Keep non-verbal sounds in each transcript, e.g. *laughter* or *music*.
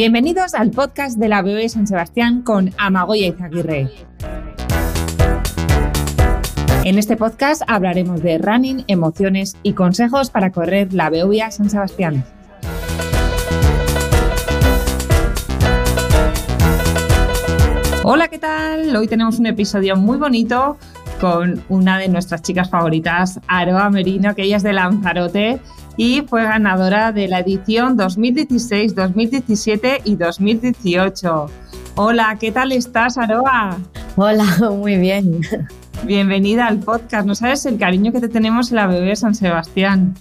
Bienvenidos al podcast de la BOE San Sebastián con Amagoya Izaguirre. En este podcast hablaremos de running, emociones y consejos para correr la Beovia San Sebastián. Hola, ¿qué tal? Hoy tenemos un episodio muy bonito con una de nuestras chicas favoritas, Aroa Merino, que ella es de Lanzarote y fue ganadora de la edición 2016, 2017 y 2018. Hola, ¿qué tal estás, Aroa? Hola, *laughs* muy bien. Bienvenida al podcast. No sabes el cariño que te tenemos en la bebé San Sebastián.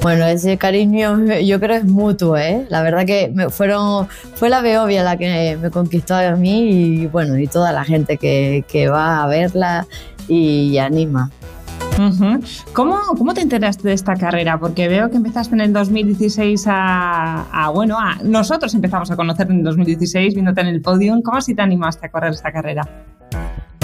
Bueno, ese cariño *laughs* yo creo es mutuo, ¿eh? La verdad que me fueron, fue la Beovia la que me conquistó a mí y bueno, y toda la gente que, que va a verla y anima. ¿Cómo, ¿Cómo, te enteraste de esta carrera? Porque veo que empezaste en el 2016 a, bueno, a, nosotros empezamos a conocerte en el 2016 viéndote en el podium. ¿Cómo así te animaste a correr esta carrera?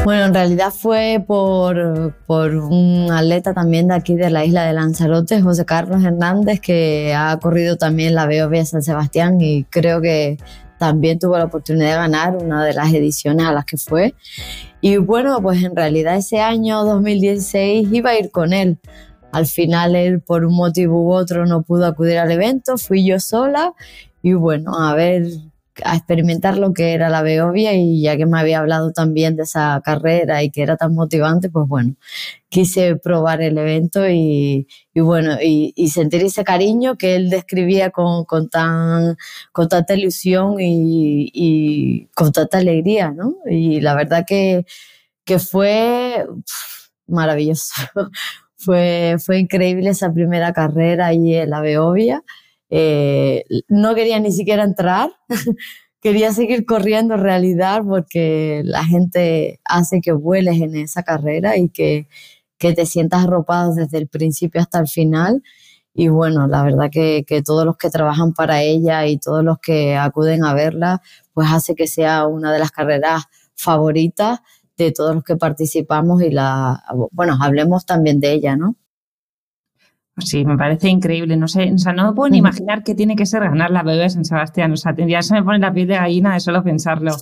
Bueno, en realidad fue por, por, un atleta también de aquí de la isla de Lanzarote, José Carlos Hernández, que ha corrido también la BOV San Sebastián y creo que también tuvo la oportunidad de ganar una de las ediciones a las que fue. Y bueno, pues en realidad ese año 2016 iba a ir con él. Al final él por un motivo u otro no pudo acudir al evento, fui yo sola y bueno, a ver a experimentar lo que era la Beovia y ya que me había hablado también de esa carrera y que era tan motivante, pues bueno, quise probar el evento y, bueno, y, sentir ese cariño que él describía con, con, tan, con tanta ilusión y, con tanta alegría, ¿no? Y la verdad que, que fue maravilloso. *laughs* fue, fue increíble esa primera carrera en la Beovia. Eh, no quería ni siquiera entrar, *laughs* quería seguir corriendo en realidad porque la gente hace que vueles en esa carrera y que, que te sientas arropado desde el principio hasta el final. Y bueno, la verdad que, que, todos los que trabajan para ella y todos los que acuden a verla, pues hace que sea una de las carreras favoritas de todos los que participamos y la, bueno, hablemos también de ella, ¿no? Sí, me parece increíble. No sé, o sea, no me puedo ni imaginar qué tiene que ser ganar la bebé en Sebastián. O sea, ya se me pone la piel de gallina de solo pensarlo.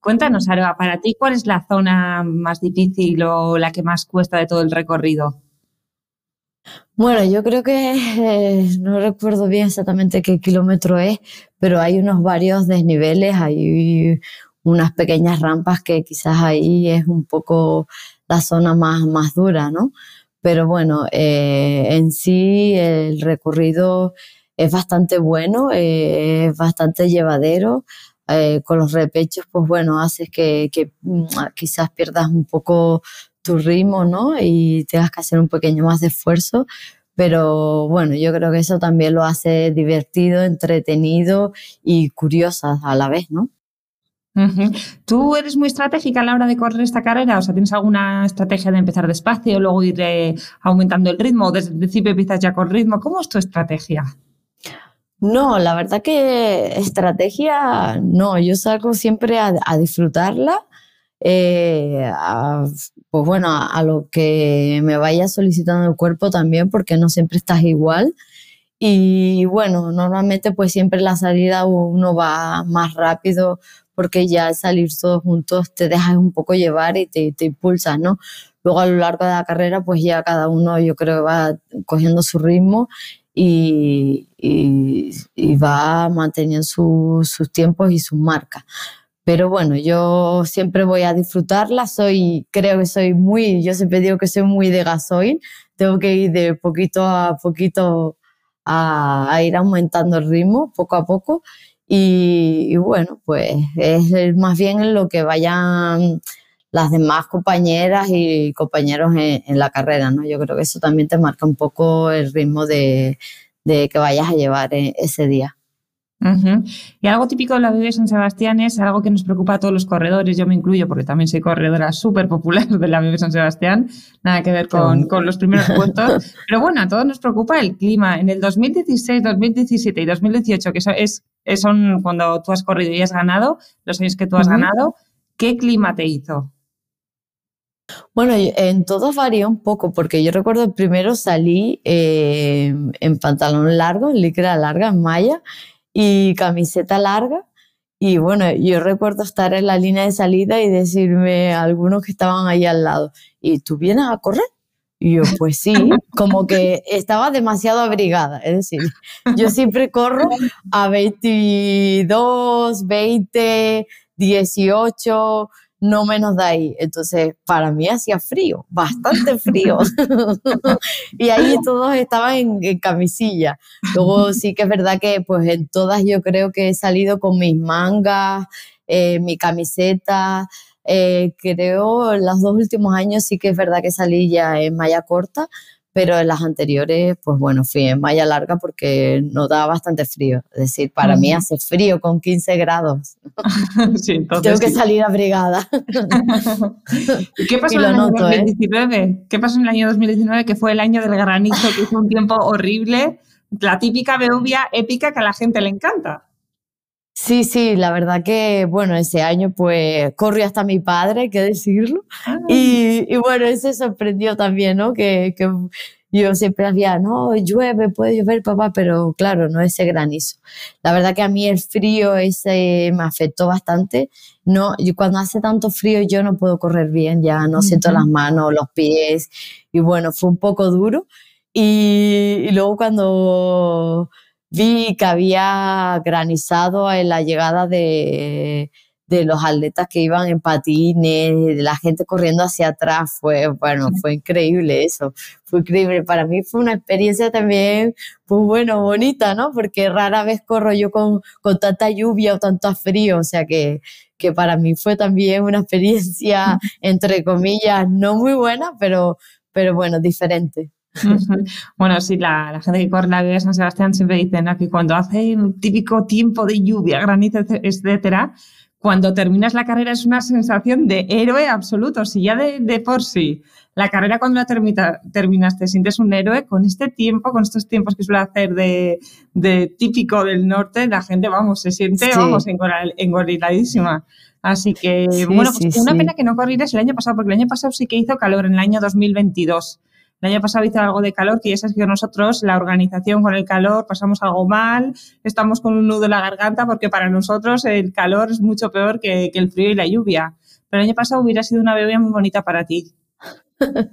Cuéntanos, Aroa, para ti, ¿cuál es la zona más difícil o la que más cuesta de todo el recorrido? Bueno, yo creo que eh, no recuerdo bien exactamente qué kilómetro es, pero hay unos varios desniveles, hay unas pequeñas rampas que quizás ahí es un poco la zona más, más dura, ¿no? Pero bueno, eh, en sí el recorrido es bastante bueno, eh, es bastante llevadero. Eh, con los repechos, pues bueno, haces que, que, mm, quizás pierdas un poco tu ritmo, ¿no? Y tengas que hacer un pequeño más de esfuerzo. Pero bueno, yo creo que eso también lo hace divertido, entretenido y curiosa a la vez, ¿no? ¿Tú eres muy estratégica a la hora de correr esta carrera? O sea, ¿tienes alguna estrategia de empezar despacio, luego ir eh, aumentando el ritmo? ¿Desde el principio empiezas ya con ritmo? ¿Cómo es tu estrategia? No, la verdad que estrategia no, yo salgo siempre a, disfrutarla, eh, pues bueno, a, lo que me vaya solicitando el cuerpo también, porque no siempre estás igual. Y bueno, normalmente pues siempre la salida uno va más rápido porque ya al salir todos juntos te dejas un poco llevar y te, te impulsas, ¿no? Luego a lo largo de la carrera, pues ya cada uno yo creo va cogiendo su ritmo y, y, va manteniendo sus tiempos y sus marcas. Pero bueno, yo siempre voy a disfrutarla, soy, creo que soy muy, yo siempre digo que soy muy de gasoil, tengo que ir de poquito a poquito a, a ir aumentando el ritmo, poco a poco, y, bueno, pues es más bien en lo que vayan las demás compañeras y compañeros en, la carrera, ¿no? Yo creo que eso también te marca un poco el ritmo de, de que vayas a llevar e, ese día. Y algo típico de la BB San Sebastián es algo que nos preocupa a todos los corredores, yo me incluyo porque también soy corredora *laughs* súper popular de la BB San Sebastián, nada que ver con, con, los primeros *laughs* puestos, pero bueno, a todos nos preocupa el clima. En el 2016, 2017 y 2018, que eso es, son cuando tú has corrido y has ganado, los años que tú has ganado, ¿qué clima te hizo? Bueno, en todos varía un poco, porque yo recuerdo primero salí eh, en pantalón largo, en licra larga, en malla, y camiseta larga. Y bueno, yo recuerdo estar en la línea de salida y decirme a algunos que estaban ahí al lado, ¿y tú vienes a correr? Y yo, pues sí, como que estaba demasiado abrigada. Es decir, yo siempre corro a 22, 20, 18, no menos de ahí. Entonces, para mí hacía frío, bastante frío. *laughs* *laughs* y ahí todos estaban en, camisilla. Luego sí que es verdad que pues en todas yo creo que he salido con mis mangas, eh, mi camiseta. Eh, creo en los dos últimos años sí que es verdad que salí ya en malla corta, pero en las anteriores, pues bueno, fui en malla larga porque nos daba bastante frío. Es decir, para mí hace frío con 15 grados. *laughs* Tengo que salir abrigada. *laughs* ¿Qué pasó en el año 2019? ¿eh? ¿Qué pasó en el año 2019 que fue el año del granizo, que fue un tiempo horrible? La típica beuvia épica que a la gente le encanta. Sí, sí, la verdad que, bueno, ese año pues corrió hasta mi padre, hay que decirlo. Ah. Y, y, bueno, él se sorprendió también, ¿no? Que, que, yo siempre había, no, llueve, puede llover, papá, pero claro, no ese granizo. La verdad que a mí el frío ese me afectó bastante. No, yo cuando hace tanto frío yo no puedo correr bien, ya no siento las manos, los pies. Y bueno, fue un poco duro. y, y luego cuando vi que había granizado en la llegada de, de los atletas que iban en patines, de la gente corriendo hacia atrás, fue, bueno, fue increíble eso, fue increíble. Para mí fue una experiencia también, pues bueno, bonita, ¿no? Porque rara vez corro yo con, con tanta lluvia o tanto frío, o sea que, que para mí fue también una experiencia, *laughs* entre comillas, no muy buena, pero, pero bueno, diferente. Bueno, sí, la, gente que corre la vida de San Sebastián siempre dice que cuando hace un típico tiempo de lluvia, granizo, etcétera, cuando terminas la carrera es una sensación de héroe absoluto. Si ya de, por sí la carrera cuando la termina, terminas te sientes un héroe, con este tiempo, con estos tiempos que suele hacer de, típico del norte, la gente, vamos, se siente, vamos, engoriladísima. Así que, bueno, pues una pena que no corrieras el año pasado, porque el año pasado sí que hizo calor, en el año 2022. El año pasado hizo algo de calor, que ya sabes que nosotros, la organización con el calor, pasamos algo mal, estamos con un nudo en la garganta, porque para nosotros el calor es mucho peor que, el frío y la lluvia. Pero el año pasado hubiera sido una bebida muy bonita para ti. *laughs*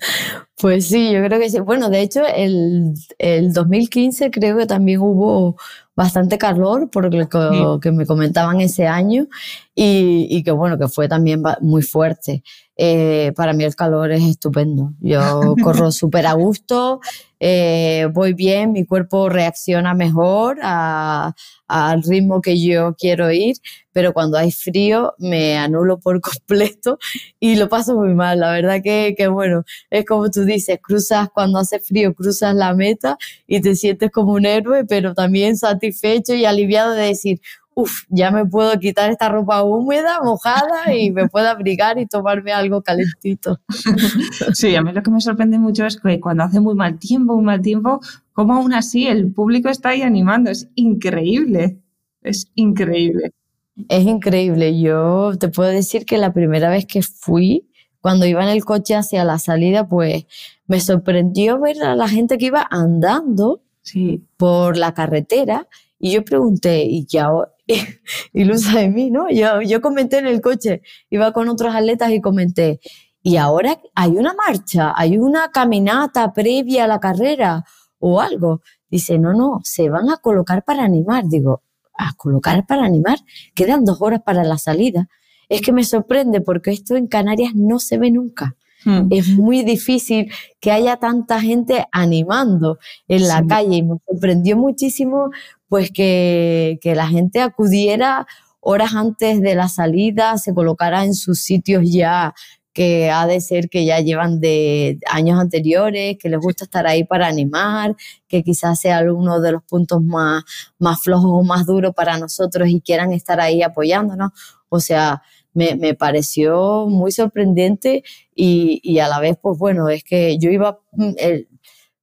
Pues sí, yo creo que sí. Bueno, de hecho, el, el 2015 creo que también hubo bastante calor, por lo que, me comentaban ese año, y, y, que bueno, que fue también muy fuerte. Eh, para mí el calor es estupendo. Yo *laughs* corro súper a gusto, eh, voy bien, mi cuerpo reacciona mejor al ritmo que yo quiero ir, pero cuando hay frío me anulo por *laughs* completo y lo paso muy mal. La verdad que, que bueno, es como tú dices, cruzas cuando hace frío, cruzas la meta y te sientes como un héroe, pero también satisfecho y aliviado de decir, Uf, ya me puedo quitar esta ropa húmeda, mojada y me *laughs* puedo abrigar y tomarme algo calentito. *laughs* Sí, a mí lo que me sorprende mucho es que cuando hace muy mal tiempo, muy mal tiempo, como aún así el público está ahí animando. Es increíble, es increíble. Es increíble. Yo te puedo decir que la primera vez que fui, cuando iba en el coche hacia la salida, pues me sorprendió ver a la gente que iba andando por la carretera. Y yo pregunté, ¿y ahora? ilusa de mí, ¿no? Yo, yo comenté en el coche, iba con otros atletas y comenté, y ahora hay una marcha, hay una caminata previa a la carrera o algo. Dice, no, no, se van a colocar para animar. Digo, ¿a colocar para animar? Quedan dos horas para la salida. Es que me sorprende porque esto en Canarias no se ve nunca. Hmm. Es muy difícil que haya tanta gente animando en la calle y me sorprendió muchísimo pues que, la gente acudiera horas antes de la salida, se colocara en sus sitios ya que ha de ser que ya llevan de años anteriores, que les gusta estar ahí para animar, que quizás sea uno de los puntos más, más flojos o más duros para nosotros y quieran estar ahí apoyándonos. O sea, me, pareció muy sorprendente y, a la vez, pues bueno, es que yo iba mm,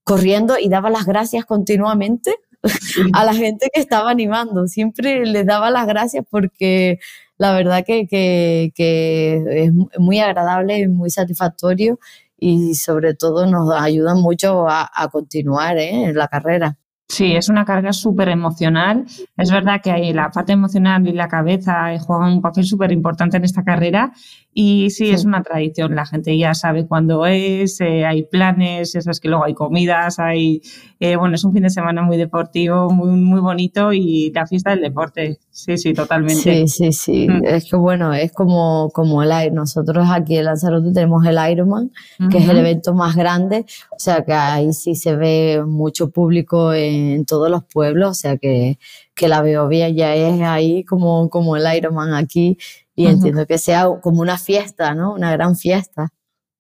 corriendo y daba las gracias continuamente *laughs* a la gente que estaba animando. Siempre les daba las gracias porque la verdad que, es muy agradable y muy satisfactorio y sobre todo nos ayudan mucho a, continuar ¿eh? en la carrera. Sí, es una carga súper emocional. Es verdad que la parte emocional y la cabeza juegan un papel súper importante en esta carrera y sí, es una tradición. La gente ya sabe cuándo es, eh, hay planes, es que luego hay comidas, hay, eh, bueno, es un fin de semana muy deportivo, muy, muy bonito y la fiesta del deporte. Sí, sí, totalmente. Sí, sí, sí. Mm. Es que bueno, es como, como el Iron. Nosotros aquí en Lanzarote tenemos el Ironman, que es el evento más grande. O sea que ahí sí se ve mucho público en todos los pueblos. O sea que, que la Beovia ya es ahí como, como el Ironman aquí. Y entiendo que sea como una fiesta, ¿no? Una gran fiesta.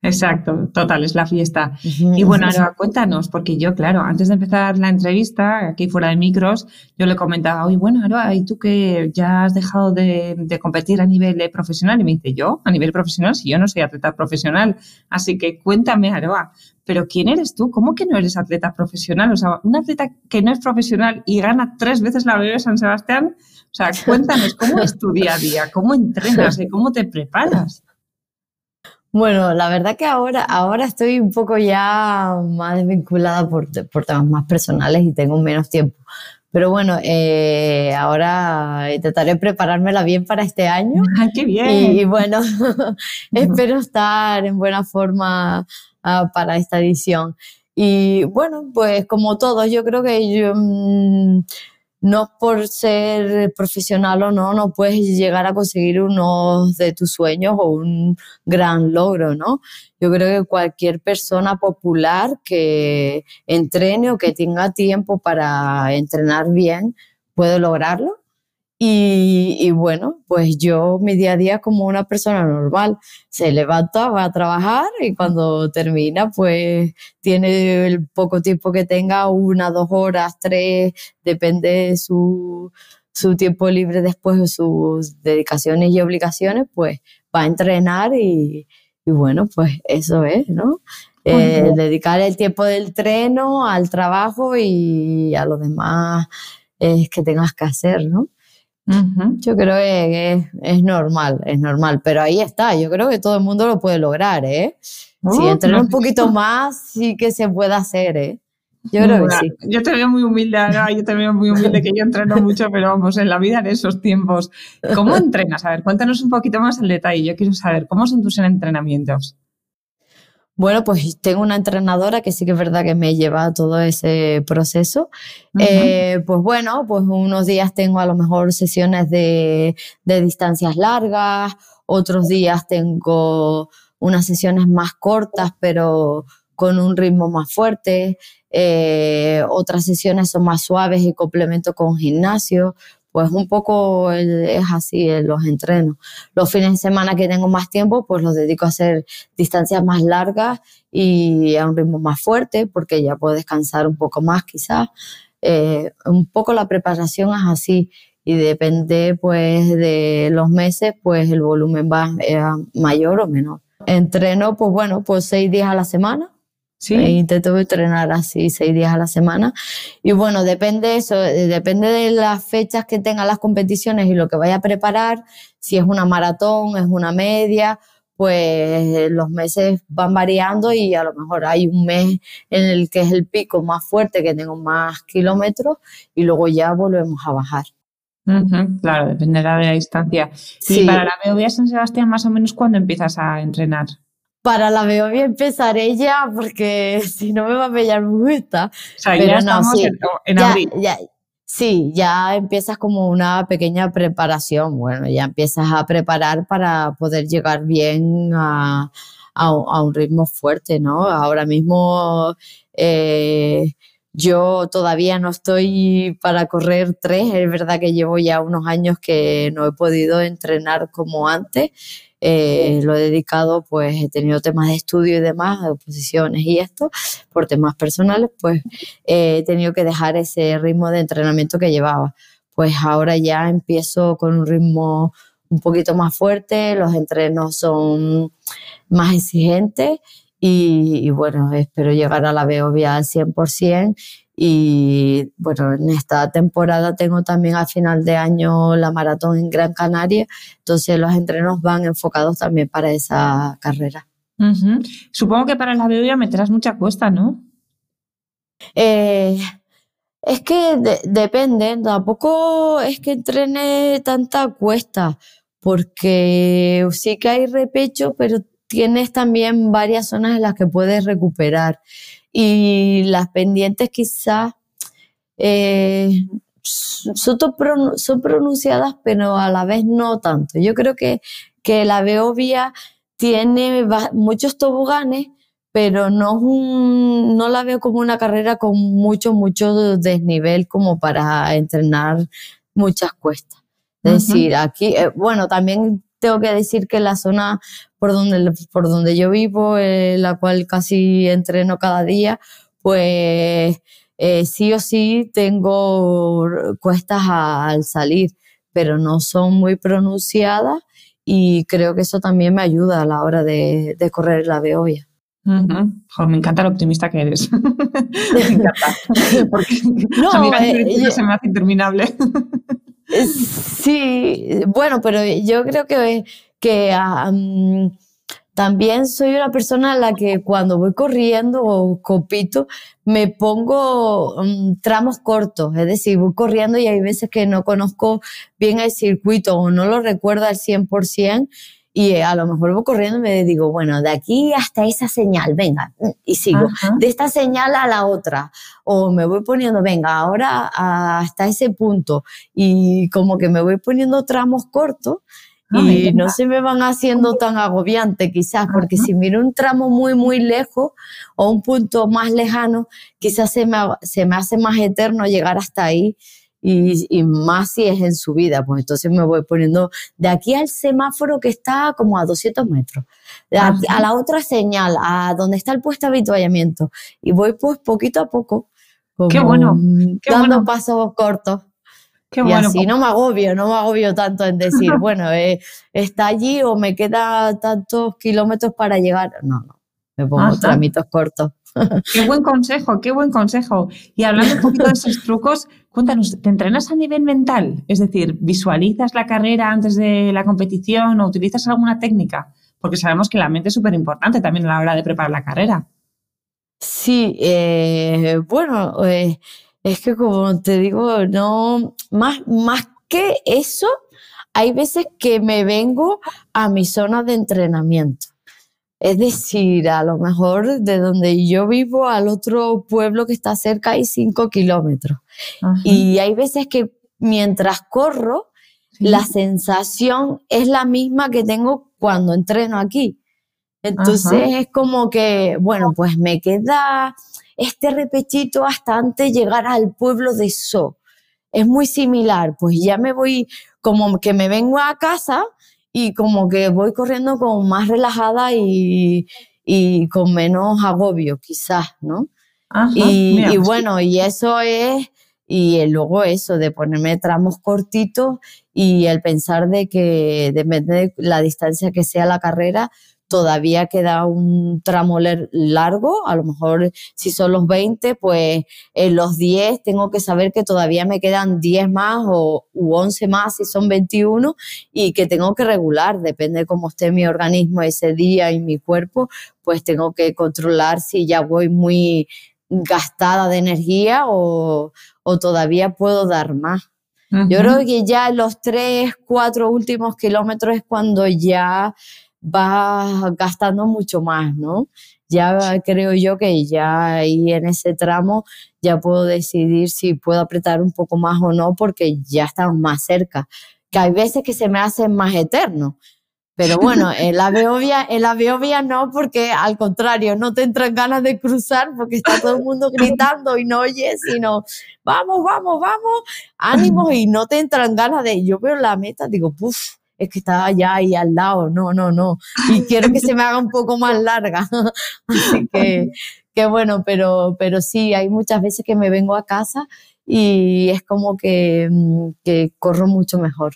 Exacto, total, es la fiesta. Y bueno, ahora cuéntanos, porque yo, claro, antes de empezar la entrevista, aquí fuera de micros, yo le comentaba, oye, bueno, Aroa, ¿y tú que ya has dejado de, competir a nivel profesional? Y me dice, ¿yo? ¿A nivel profesional? Si yo no soy atleta profesional. Así que cuéntame, Aroa, ¿pero quién eres tú? ¿Cómo que no eres atleta profesional? O sea, un atleta que no es profesional y gana tres veces la BB San Sebastián. O sea, cuéntanos, ¿cómo es tu día a día? ¿Cómo entrenas *laughs* y cómo te preparas? Bueno, la verdad que ahora, ahora estoy un poco ya más desvinculada por, por temas más personales y tengo menos tiempo. Pero bueno, eh, ahora intentaré preparármela bien para este año. ¡Ay, *laughs* qué bien! Y, bueno, *laughs* espero estar en buena forma ah, para esta edición. Y bueno, pues como todos, yo creo que yo, mm, no por ser profesional o no, no puedes llegar a conseguir uno de tus sueños o un gran logro, ¿no? Yo creo que cualquier persona popular que entrene o que tenga tiempo para entrenar bien puede lograrlo y, bueno, pues yo mi día a día como una persona normal, se levanta, va a trabajar y cuando termina, pues tiene el poco tiempo que tenga, una, dos horas, tres, depende de su, su tiempo libre después de sus dedicaciones y obligaciones, pues va a entrenar y, y bueno, pues eso es, ¿no? Eh, dedicar el tiempo del treno al trabajo y a lo demás es que tengas que hacer, ¿no? Yo creo que es, normal, es normal, pero ahí está, yo creo que todo el mundo lo puede lograr, ¿eh? si oh, entrena un poquito más, sí que se puede hacer, ¿eh? Yo creo que sí. Yo te veo muy humilde, yo te veo muy humilde, que yo entreno mucho, pero vamos, en la vida en esos tiempos. ¿Cómo entrenas? A ver, cuéntanos un poquito más el detalle. Yo quiero saber, ¿cómo son tus entrenamientos? Bueno, pues tengo una entrenadora que sí que es verdad que me lleva todo ese proceso. Eh, pues bueno, pues unos días tengo a lo mejor sesiones de, distancias largas, otros días tengo unas sesiones más cortas, pero con un ritmo más fuerte. Eh, otras sesiones son más suaves y complemento con gimnasio pues un poco es así en los entrenos. Los fines de semana que tengo más tiempo, pues los dedico a hacer distancias más largas y a un ritmo más fuerte, porque ya puedo descansar un poco más quizás. Eh, un poco la preparación es así y depende pues de los meses, pues el volumen va mayor o menor. Entreno, pues bueno, pues seis días a la semana Sí. E intento entrenar así seis días a la semana. Y bueno, depende eso, eh, depende de las fechas que tengan las competiciones y lo que vaya a preparar. Si es una maratón, es una media, pues los meses van variando y a lo mejor hay un mes en el que es el pico más fuerte, que tengo más kilómetros y luego ya volvemos a bajar. claro, dependerá de la distancia. Y para la Beovia San Sebastián, más o menos, ¿cuándo empiezas a entrenar? Para la Beovia empezaré ya, porque *laughs* si no me va a pillar gusta. O sea, Pero ya estamos sí, en, abril. sí, ya empiezas como una pequeña preparación. Bueno, ya empiezas a preparar para poder llegar bien a, a, un ritmo fuerte, ¿no? Ahora mismo eh, yo todavía no estoy para correr tres. Es verdad que llevo ya unos años que no he podido entrenar como antes eh, lo he dedicado, pues he tenido temas de estudio y demás, de oposiciones y esto, por temas personales, pues he tenido que dejar ese ritmo de entrenamiento que llevaba. Pues ahora ya empiezo con un ritmo un poquito más fuerte, los entrenos son más exigentes y, y bueno, espero llegar a la Beovia al 100% y bueno, en esta temporada tengo también a final de año la maratón en Gran Canaria, entonces los entrenos van enfocados también para esa carrera. Supongo que para la bebida meterás mucha cuesta, ¿no? Eh, Es que depende, tampoco es que entrene tanta cuesta, porque sí que hay repecho, pero tienes también varias zonas en las que puedes recuperar. Y las pendientes quizás eh, son, son, pronunciadas, pero a la vez no tanto. Yo creo que, que la Beovia tiene muchos toboganes, pero no, no la veo como una carrera con mucho, mucho desnivel como para entrenar muchas cuestas. Es decir, aquí, eh, bueno, también tengo que decir que la zona por donde, por donde yo vivo, eh, la cual casi entreno cada día, pues eh, sí o sí tengo cuestas al salir, pero no son muy pronunciadas y creo que eso también me ayuda a la hora de, correr la Beovia. me encanta lo optimista que eres. *laughs* me encanta. *laughs* Porque no, a mí eh, se me hace interminable. sí, bueno, pero yo creo que, que también soy una persona a la que cuando voy corriendo o copito, me pongo mm, tramos cortos, es decir, voy corriendo y hay veces que no conozco bien el circuito o no lo recuerdo al 100% y a lo mejor voy corriendo y me digo, bueno, de aquí hasta esa señal, venga, mm, y sigo, de esta señal a la otra, o me voy poniendo, venga, ahora hasta ese punto, y como que me voy poniendo tramos cortos y no se me van haciendo tan agobiante quizás, porque si miro un tramo muy, muy lejos o un punto más lejano, quizás se me, se me hace más eterno llegar hasta ahí y, y, más si es en subida, pues entonces me voy poniendo de aquí al semáforo que está como a 200 metros, a, la otra señal, a donde está el puesto de habituallamiento y voy pues poquito a poco. qué bueno, dando pasos cortos y así no me agobio, no me agobio tanto en decir, *laughs* bueno, eh, está allí o me queda tantos kilómetros para llegar. No, no, me pongo tramitos cortos. Qué buen consejo, qué buen consejo. Y hablando un poquito de esos trucos, cuéntanos, ¿te entrenas a nivel mental? Es decir, ¿visualizas la carrera antes de la competición o utilizas alguna técnica? Porque sabemos que la mente es súper importante también a la hora de preparar la carrera. Sí, eh, bueno, eh, es que como te digo, no, más, más que eso, hay veces que me vengo a mi zona de entrenamiento. Es decir, a lo mejor de donde yo vivo al otro pueblo que está cerca hay cinco kilómetros. Y hay veces que mientras corro, la sensación es la misma que tengo cuando entreno aquí. Entonces es como que, bueno, pues me queda este repechito hasta antes de llegar al pueblo de So. Es muy similar, pues ya me voy, como que me vengo a casa y como que voy corriendo como más relajada y, con menos agobio, quizás, ¿no? y, bueno, y eso es, y luego eso de ponerme tramos cortitos y el pensar de que depende de la distancia que sea la carrera, todavía queda un tramo largo, a lo mejor si son los 20, pues en los 10 tengo que saber que todavía me quedan 10 más o u 11 más si son 21 y que tengo que regular, depende de cómo esté mi organismo ese día y mi cuerpo, pues tengo que controlar si ya voy muy gastada de energía o, o todavía puedo dar más. Yo creo que ya los 3, 4 últimos kilómetros es cuando ya vas gastando mucho más, ¿no? Ya creo yo que ya ahí en ese tramo ya puedo decidir si puedo apretar un poco más o no porque ya estamos más cerca. Que hay veces que se me hacen más eternos. Pero bueno, *laughs* en la Beovia, en la Beovia no, porque al contrario, no te entran ganas de cruzar porque está todo el mundo gritando y no oyes, sino vamos, vamos, vamos, ánimos y no te entran ganas de. Yo veo la meta, digo, puff, es que está allá ahí al lado, no, no, no. Y *laughs* quiero que se me haga un poco más larga. *laughs* Así que, que bueno, pero, pero sí, hay muchas veces que me vengo a casa y es como que, mm, que corro mucho mejor.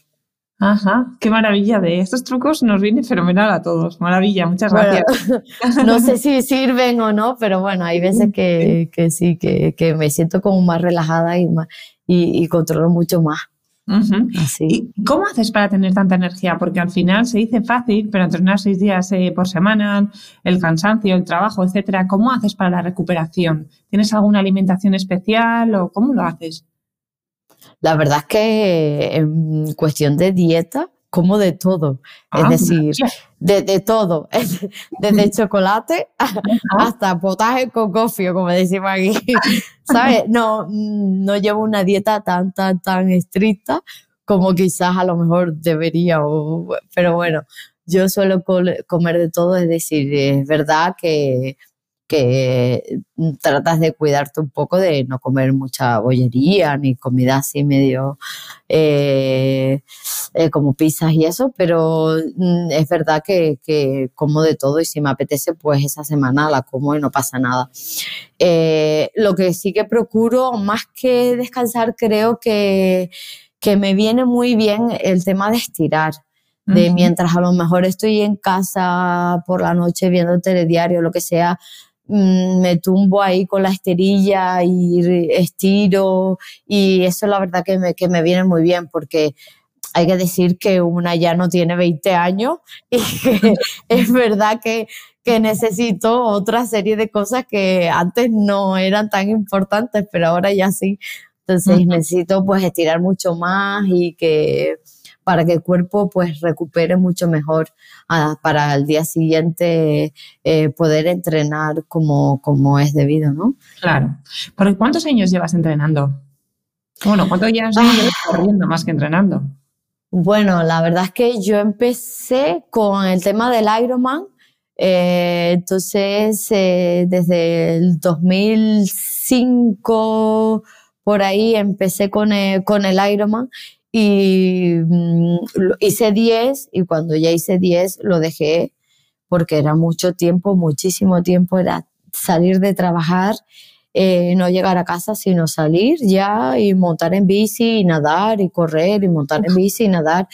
Ajá, qué maravilla de estos trucos nos viene fenomenal a todos. Maravilla, muchas gracias. *laughs* no sé si sirven o no, pero bueno, hay veces que, que sí, que, que, me siento como más relajada y, y, y controlo mucho más. ¿Y cómo haces para tener tanta energía? Porque al final se dice fácil, pero entrenar seis días eh, por semana, el cansancio, el trabajo, etcétera, ¿cómo haces para la recuperación? ¿Tienes alguna alimentación especial o cómo lo haces? La verdad es que en cuestión de dieta, como de todo. es ah, decir, de, todo. *laughs* Desde chocolate hasta potaje con cofio, como decimos aquí. *laughs* ¿Sabes? No, no llevo una dieta tan, tan, tan estricta como quizás a lo mejor debería. pero bueno, yo suelo comer de todo. Es decir, es verdad que que mm, tratas de cuidarte un poco de no comer mucha bollería ni comida así medio eh, eh, como pizzas y eso, pero mm, es verdad que, como de todo y si me apetece pues esa semana la como y no pasa nada. Eh, lo que sí que procuro, más que descansar, creo que, que me viene muy bien el tema de estirar de mientras a lo mejor estoy en casa por la noche viendo telediario, lo que sea, me tumbo ahí con la esterilla y estiro y eso la verdad que me, que me viene muy bien porque hay que decir que una ya no tiene 20 años *laughs* y que es verdad que, que necesito otra serie de cosas que antes no eran tan importantes, pero ahora ya sí. Entonces necesito pues estirar mucho más y que para que el cuerpo pues recupere mucho mejor ah, para el día siguiente eh, poder entrenar como, como es debido, ¿no? Claro. ¿Por cuántos años llevas entrenando? Bueno, ¿cuántos años ah. llevas corriendo más que entrenando? Bueno, la verdad es que yo empecé con el tema del Ironman. Eh, entonces, eh, desde el 2005 por ahí empecé con con el Ironman y mm, hice 10 y cuando ya hice 10 lo dejé porque era mucho tiempo, muchísimo tiempo, era salir de trabajar, eh, no llegar a casa, sino salir ya y montar en bici y nadar y correr y montar en bici y nadar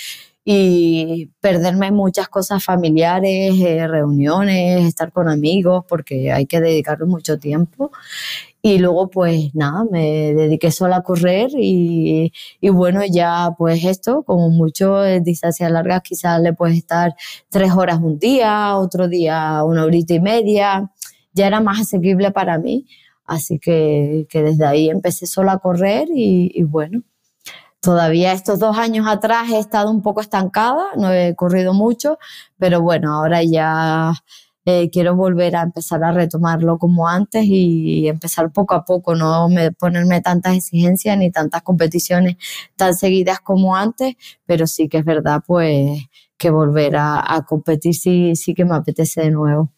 y perderme muchas cosas familiares, eh, reuniones, estar con amigos, porque hay que dedicarle mucho tiempo. Y luego, pues nada, me dediqué solo a correr y, y, bueno, ya pues esto, como mucho en distancias largas, quizás le puedes estar tres horas un día, otro día una horita y media, ya era más asequible para mí. Así que, que desde ahí empecé solo a correr y, y bueno, todavía estos dos años atrás he estado un poco estancada, no he corrido mucho, pero bueno, ahora ya eh, quiero volver a empezar a retomarlo como antes y empezar poco a poco, no me, ponerme tantas exigencias ni tantas competiciones tan seguidas como antes, pero sí que es verdad pues que volver a, competir sí, sí que me apetece de nuevo.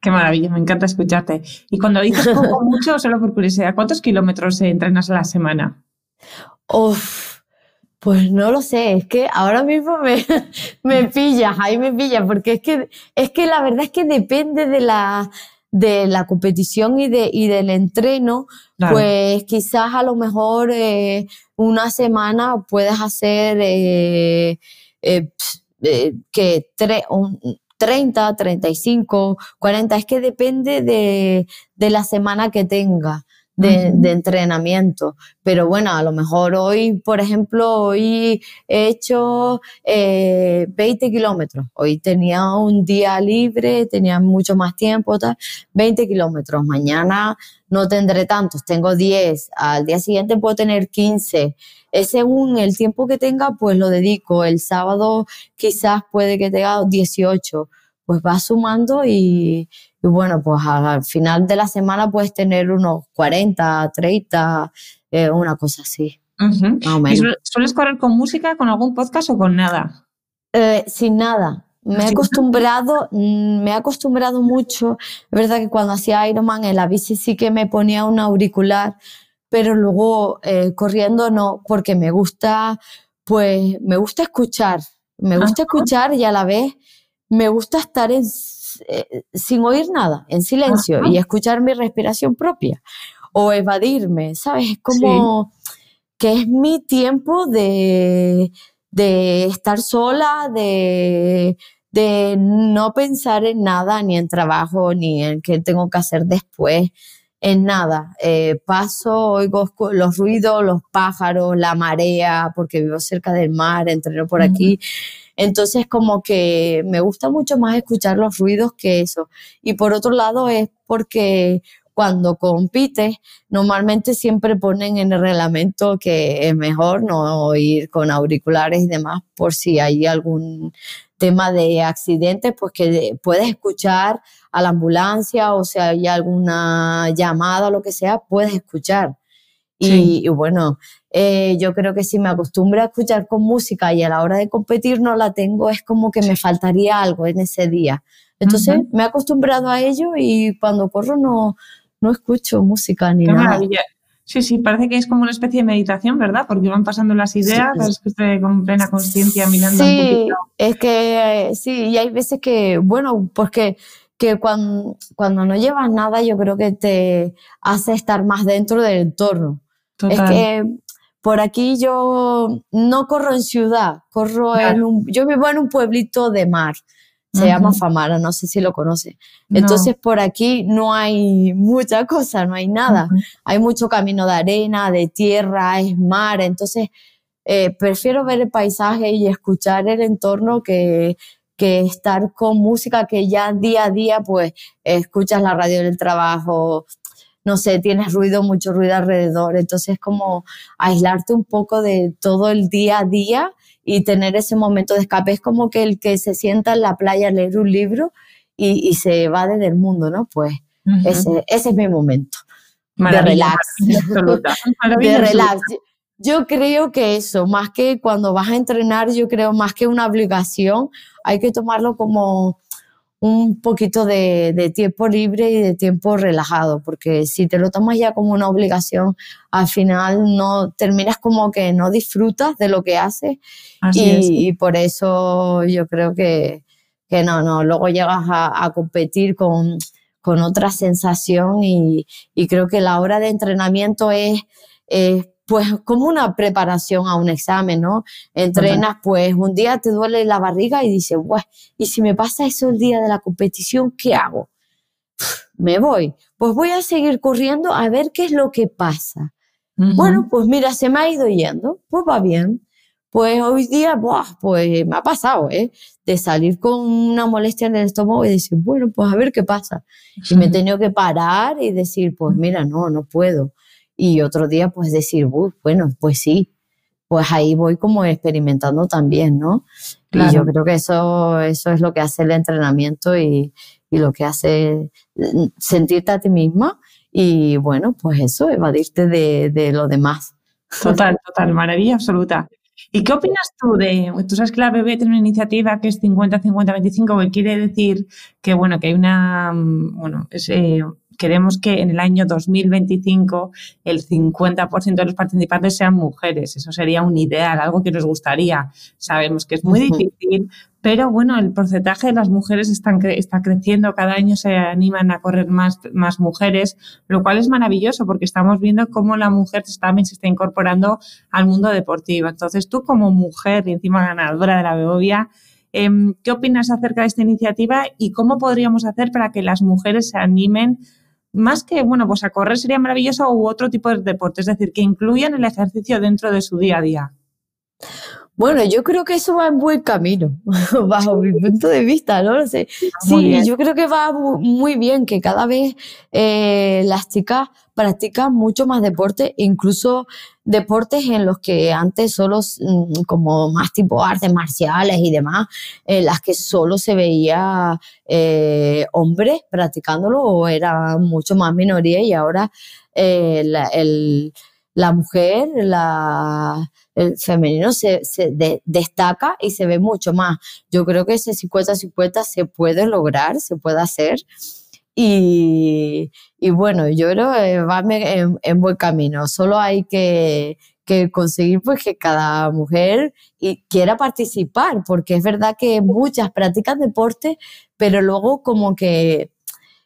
Qué maravilla, me encanta escucharte. Y cuando dices poco mucho, solo por curiosidad, ¿cuántos kilómetros entrenas a la semana? Uf, pues no lo sé, es que ahora mismo me, *laughs* me pillas, ahí me pillas, porque es que, es que la verdad es que depende de la, de la competición y, de, y del entreno, pues quizás a lo mejor eh, una semana puedes hacer eh, eh, que 30, 35, 40, es que depende de, de la semana que tenga de, entrenamiento. Pero bueno, a lo mejor hoy, por ejemplo, hoy he hecho 20 eh, kilómetros. Hoy tenía un día libre, tenía mucho más tiempo, 20 kilómetros. Mañana no tendré tantos, tengo 10. Al día siguiente puedo tener 15. Es según el tiempo que tenga, pues lo dedico. El sábado quizás puede que tenga 18. Pues va sumando y, y bueno, pues al final de la semana puedes tener unos 40, 30, eh, una cosa así. ¿Sueles correr con música, con algún podcast o con nada? Eh, sin nada. Me he acostumbrado, mm, me he acostumbrado mucho. Es verdad que cuando hacía Ironman en la bici sí que me ponía un auricular, pero luego eh, corriendo no, porque me gusta, pues me gusta escuchar. Me gusta escuchar y a la vez me gusta estar en eh, sin oír nada, en silencio y escuchar mi respiración propia o evadirme, ¿sabes? Es como que es mi tiempo de, estar sola, de, no pensar en nada, ni en trabajo, ni en qué tengo que hacer después. en nada. Eh, paso, oigo los ruidos, los pájaros, la marea, porque vivo cerca del mar, entreno por aquí. Entonces, como que me gusta mucho más escuchar los ruidos que eso. Y por otro lado, es porque cuando compites, normalmente siempre ponen en el reglamento que es mejor no ir con auriculares y demás por si hay algún tema de accidente, pues que puedes escuchar a la ambulancia o si hay alguna llamada o lo que sea, puedes escuchar. Y, bueno, eh, yo creo que si me acostumbro a escuchar con música y a la hora de competir no la tengo, es como que me faltaría algo en ese día. Entonces me he acostumbrado a ello y cuando corro no, no escucho música ni nada. Maravilla. Sí, sí, parece que es como una especie de meditación, ¿verdad? Porque van pasando las ideas, sí. que usted con plena conciencia mirando sí, un poquito. es que sí, y hay veces que, bueno, pues que, que cuando, cuando no llevas nada yo creo que te hace estar más dentro del entorno. Es que por aquí yo no corro en ciudad, corro en un, yo vivo en un pueblito de mar, se llama Famara, no sé si lo conoce. Entonces por aquí no hay mucha cosa, no hay nada. Hay mucho camino de arena, de tierra, es mar, entonces eh, prefiero ver el paisaje y escuchar el entorno que, que estar con música que ya día a día pues escuchas la radio del trabajo, no sé, tienes ruido, mucho ruido alrededor, entonces como aislarte un poco de todo el día a día y tener ese momento de escape. Es como que el que se sienta en la playa a leer un libro y, se va desde el mundo, ¿no? Pues ese, ese, es mi momento de relax. *laughs* de relax. Yo creo que eso, más que cuando vas a entrenar, yo creo más que una obligación, hay que tomarlo como un poquito de, tiempo libre y de tiempo relajado, porque si te lo tomas ya como una obligación, al final no terminas como que no disfrutas de lo que haces. Y, por eso yo creo que, que no, no, luego llegas a, competir con, con, otra sensación y, y, creo que la hora de entrenamiento es, es pues como una preparación a un examen, ¿no? Entrenas, pues un día te duele la barriga y dices, Buah, ¿y si me pasa eso el día de la competición, qué hago? Me voy. Pues voy a seguir corriendo a ver qué es lo que pasa. Bueno, pues mira, se me ha ido yendo, pues va bien. Pues hoy día, buah, pues me ha pasado, ¿eh? De salir con una molestia en el estómago y decir, bueno, pues a ver qué pasa. Y me he tenido que parar y decir, pues mira, no, no puedo y otro día pues decir, bueno, pues sí, pues ahí voy como experimentando también, ¿no? Y yo creo que eso, eso es lo que hace el entrenamiento y, y, lo que hace mm, sentirte a ti misma y bueno, pues eso, evadirte de, de lo demás. Total, total, maravilla absoluta. ¿Y qué opinas tú de, tú sabes que la BB tiene una iniciativa que es 50-50-25, que quiere decir que, bueno, que hay una, mm, bueno, es, eh, queremos que en el año 2025 el 50% de los participantes sean mujeres. Eso sería un ideal, algo que nos gustaría. Sabemos que es muy difícil, pero bueno, el porcentaje de las mujeres están, está creciendo, cada año se animan a correr más, más mujeres, lo cual es maravilloso porque estamos viendo cómo la mujer también se está incorporando al mundo deportivo. Entonces, tú como mujer y encima ganadora de la Beovia, em, ¿qué opinas acerca de esta iniciativa y cómo podríamos hacer para que las mujeres se animen más que, bueno, pues a correr sería maravilloso u otro tipo de deporte, es decir, que incluyan el ejercicio dentro de su día a día. Bueno, yo creo que eso va en buen camino, *laughs* bajo mi punto de vista, ¿no? lo sé. Sí, yo creo que va muy bien, que cada vez eh, las chicas practican mucho más deporte, incluso deportes en los que antes solo, mm, como más tipo artes marciales y demás, en las que solo se veía eh, hombres practicándolo o era mucho más minoría y ahora eh, el la mujer, la, el femenino se, destaca y se ve mucho más. Yo creo que ese 50-50 se puede lograr, se puede hacer. Y, bueno, yo creo que va en, buen camino. Solo hay que, conseguir pues que cada mujer quiera participar, porque es verdad que muchas practican deporte, pero luego como que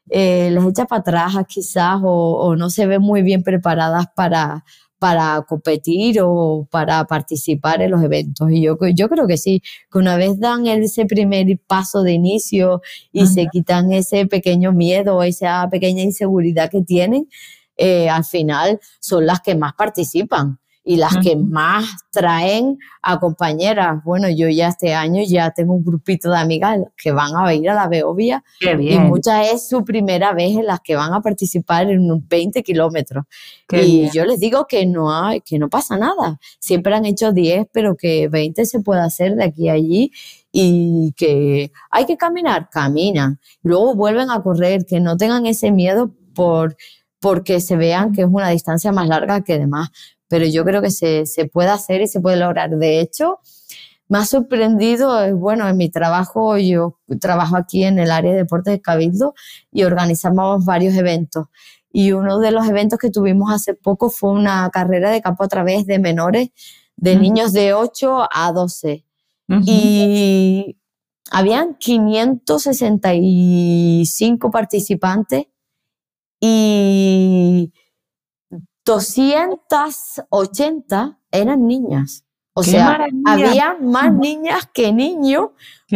eh, les echa para atrás quizás o, no se ven muy bien preparadas para, para competir o para participar en los eventos. Y yo, yo creo que sí, que una vez dan ese primer paso de inicio y se quitan ese pequeño miedo, esa pequeña inseguridad que tienen, eh, al final son las que más participan y las que más traen a compañeras. Bueno, yo ya este año ya tengo un grupito de amigas que van a ir a la Beovia y muchas es su primera vez en las que van a participar en unos 20 kilómetros. y yo les digo que no, hay, que no pasa nada. Siempre han hecho 10, pero que 20 se puede hacer de aquí a allí y que hay que caminar, caminan. Luego vuelven a correr, que no tengan ese miedo por porque se vean que es una distancia más larga que demás pero yo creo que se, se puede hacer y se puede lograr. De hecho, me ha sorprendido, eh, bueno, en mi trabajo, yo trabajo aquí en el área de deportes de Cabildo y organizamos varios eventos. Y uno de los eventos que tuvimos hace poco fue una carrera de campo a través de menores, de niños de 8 a 12. Y habían 565 participantes y 280 eran niñas. O sea, había más niñas que niños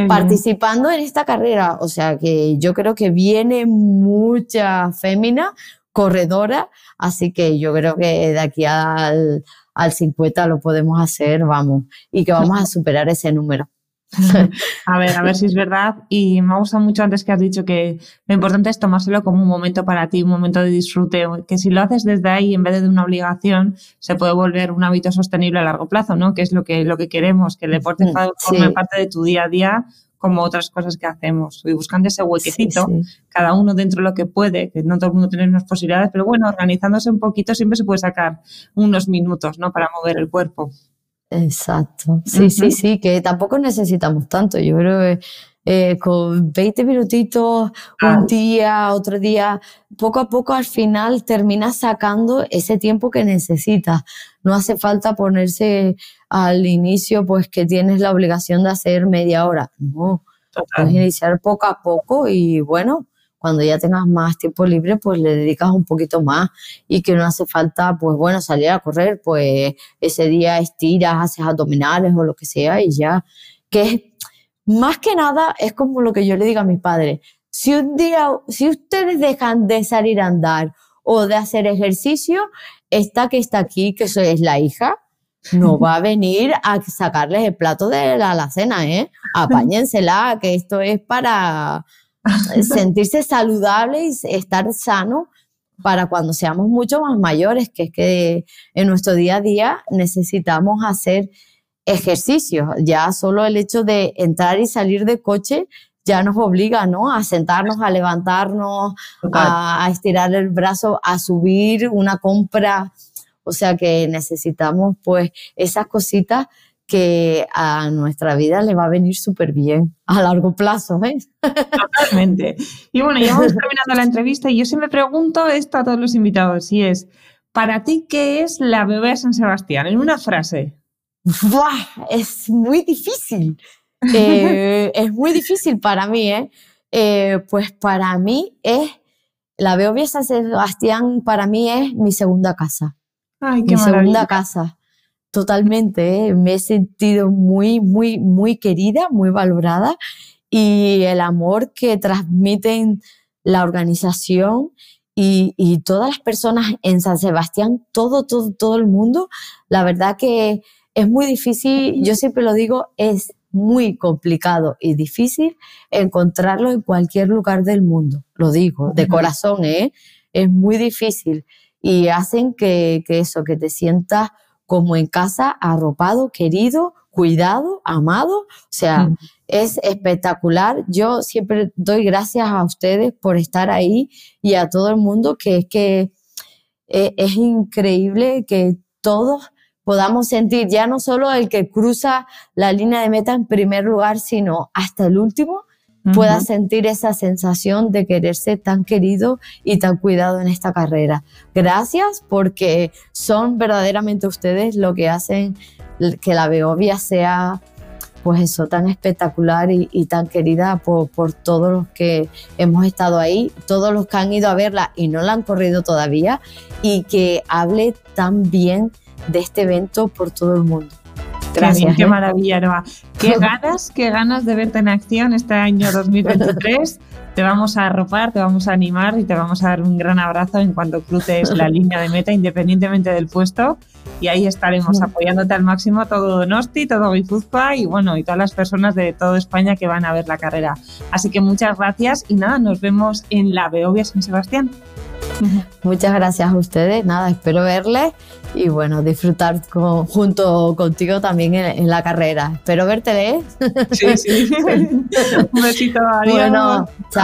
participando en esta carrera. O sea, que yo creo que viene mucha fémina corredora, así que yo creo que de aquí al, al 50 lo podemos hacer, vamos, y que vamos a superar ese número. *laughs* A ver, a ver si es verdad. Y me gusta mucho antes que has dicho que lo importante es tomárselo como un momento para ti, un momento de disfrute, que si lo haces desde ahí en vez de una obligación, se puede volver un hábito sostenible a largo plazo, ¿no? Que es lo que, lo que queremos, que el deporte forme parte de tu día a día como otras cosas que hacemos. Y buscando ese huequecito, cada uno dentro de lo que puede, que no todo el mundo tiene unas posibilidades, pero bueno, organizándose un poquito siempre se puede sacar unos minutos, ¿no? Para mover el cuerpo. Exacto. Sí, sí, sí, que tampoco necesitamos tanto. Yo creo que eh, con 20 minutitos un día, otro día, poco a poco al final terminas sacando ese tiempo que necesitas. No hace falta ponerse al inicio, pues que tienes la obligación de hacer media hora. No, puedes iniciar poco a poco y bueno, cuando ya tengas más tiempo libre, pues le dedicas un poquito más y que no hace falta, pues bueno, salir a correr, pues ese día estiras, haces abdominales o lo que sea y ya. Que es, más que nada es como lo que yo le digo a mis padres. Si un día, si ustedes dejan de salir a andar o de hacer ejercicio, esta que está aquí, que es la hija, no va a venir a sacarles el plato de la alacena, ¿eh? *laughs* Apáñensela, que esto es para, *laughs* sentirse saludable y estar sano para cuando seamos mucho más mayores, que es que en nuestro día a día necesitamos hacer ejercicios. Ya solo el hecho de entrar y salir de coche ya nos obliga, ¿no? A sentarnos, a levantarnos, a, a, estirar el brazo, a subir una compra. O sea que necesitamos pues esas cositas que a nuestra vida le va a venir súper bien a largo plazo. ¿eh? Totalmente. Y bueno, ya vamos terminando la entrevista y yo siempre pregunto esto a todos los invitados y es, ¿para ti qué es la bebé San Sebastián? En una frase. ¡Buah! Es muy difícil. Eh, es muy difícil para mí, ¿eh? ¿eh? Pues para mí es, la Beovia San Sebastián para mí es mi segunda casa. Ay, qué mi segunda casa totalmente, ¿eh? me he sentido muy, muy, muy querida, muy valorada y el amor que transmiten la organización y, y, todas las personas en San Sebastián, todo, todo, todo el mundo, la verdad que es muy difícil, yo siempre lo digo, es muy complicado y difícil encontrarlo en cualquier lugar del mundo, lo digo, de corazón, ¿eh? es muy difícil y hacen que, que eso, que te sientas como en casa, arropado, querido, cuidado, amado. O sea, es espectacular. Yo siempre doy gracias a ustedes por estar ahí y a todo el mundo, que es que eh, es increíble que todos podamos sentir ya no solo el que cruza la línea de meta en primer lugar, sino hasta el último, pueda sentir esa sensación de quererse tan querido y tan cuidado en esta carrera. Gracias porque son verdaderamente ustedes lo que hacen que la Beovia sea pues eso, tan espectacular y, tan querida por, por, todos los que hemos estado ahí, todos los que han ido a verla y no la han corrido todavía, y que hable tan bien de este evento por todo el mundo. Qué, maravilla, Noa. Qué ganas, qué ganas de verte en acción este año *laughs* 2023. Te vamos a arropar, te vamos a animar y te vamos a dar un gran abrazo en cuanto cruces la *laughs* línea de meta, independientemente del puesto. Y ahí estaremos apoyándote al máximo todo Donosti, todo Guipúzcoa y bueno, y todas las personas de toda España que van a ver la carrera. Así que muchas gracias y nada, nos vemos en la Beovia San Sebastián. *laughs* Muchas gracias a ustedes. Nada, espero verles y bueno, disfrutar junto contigo también en, la carrera. Espero verte, ¿eh? Sí, sí. *laughs* Un besito, adiós. Bueno, chao,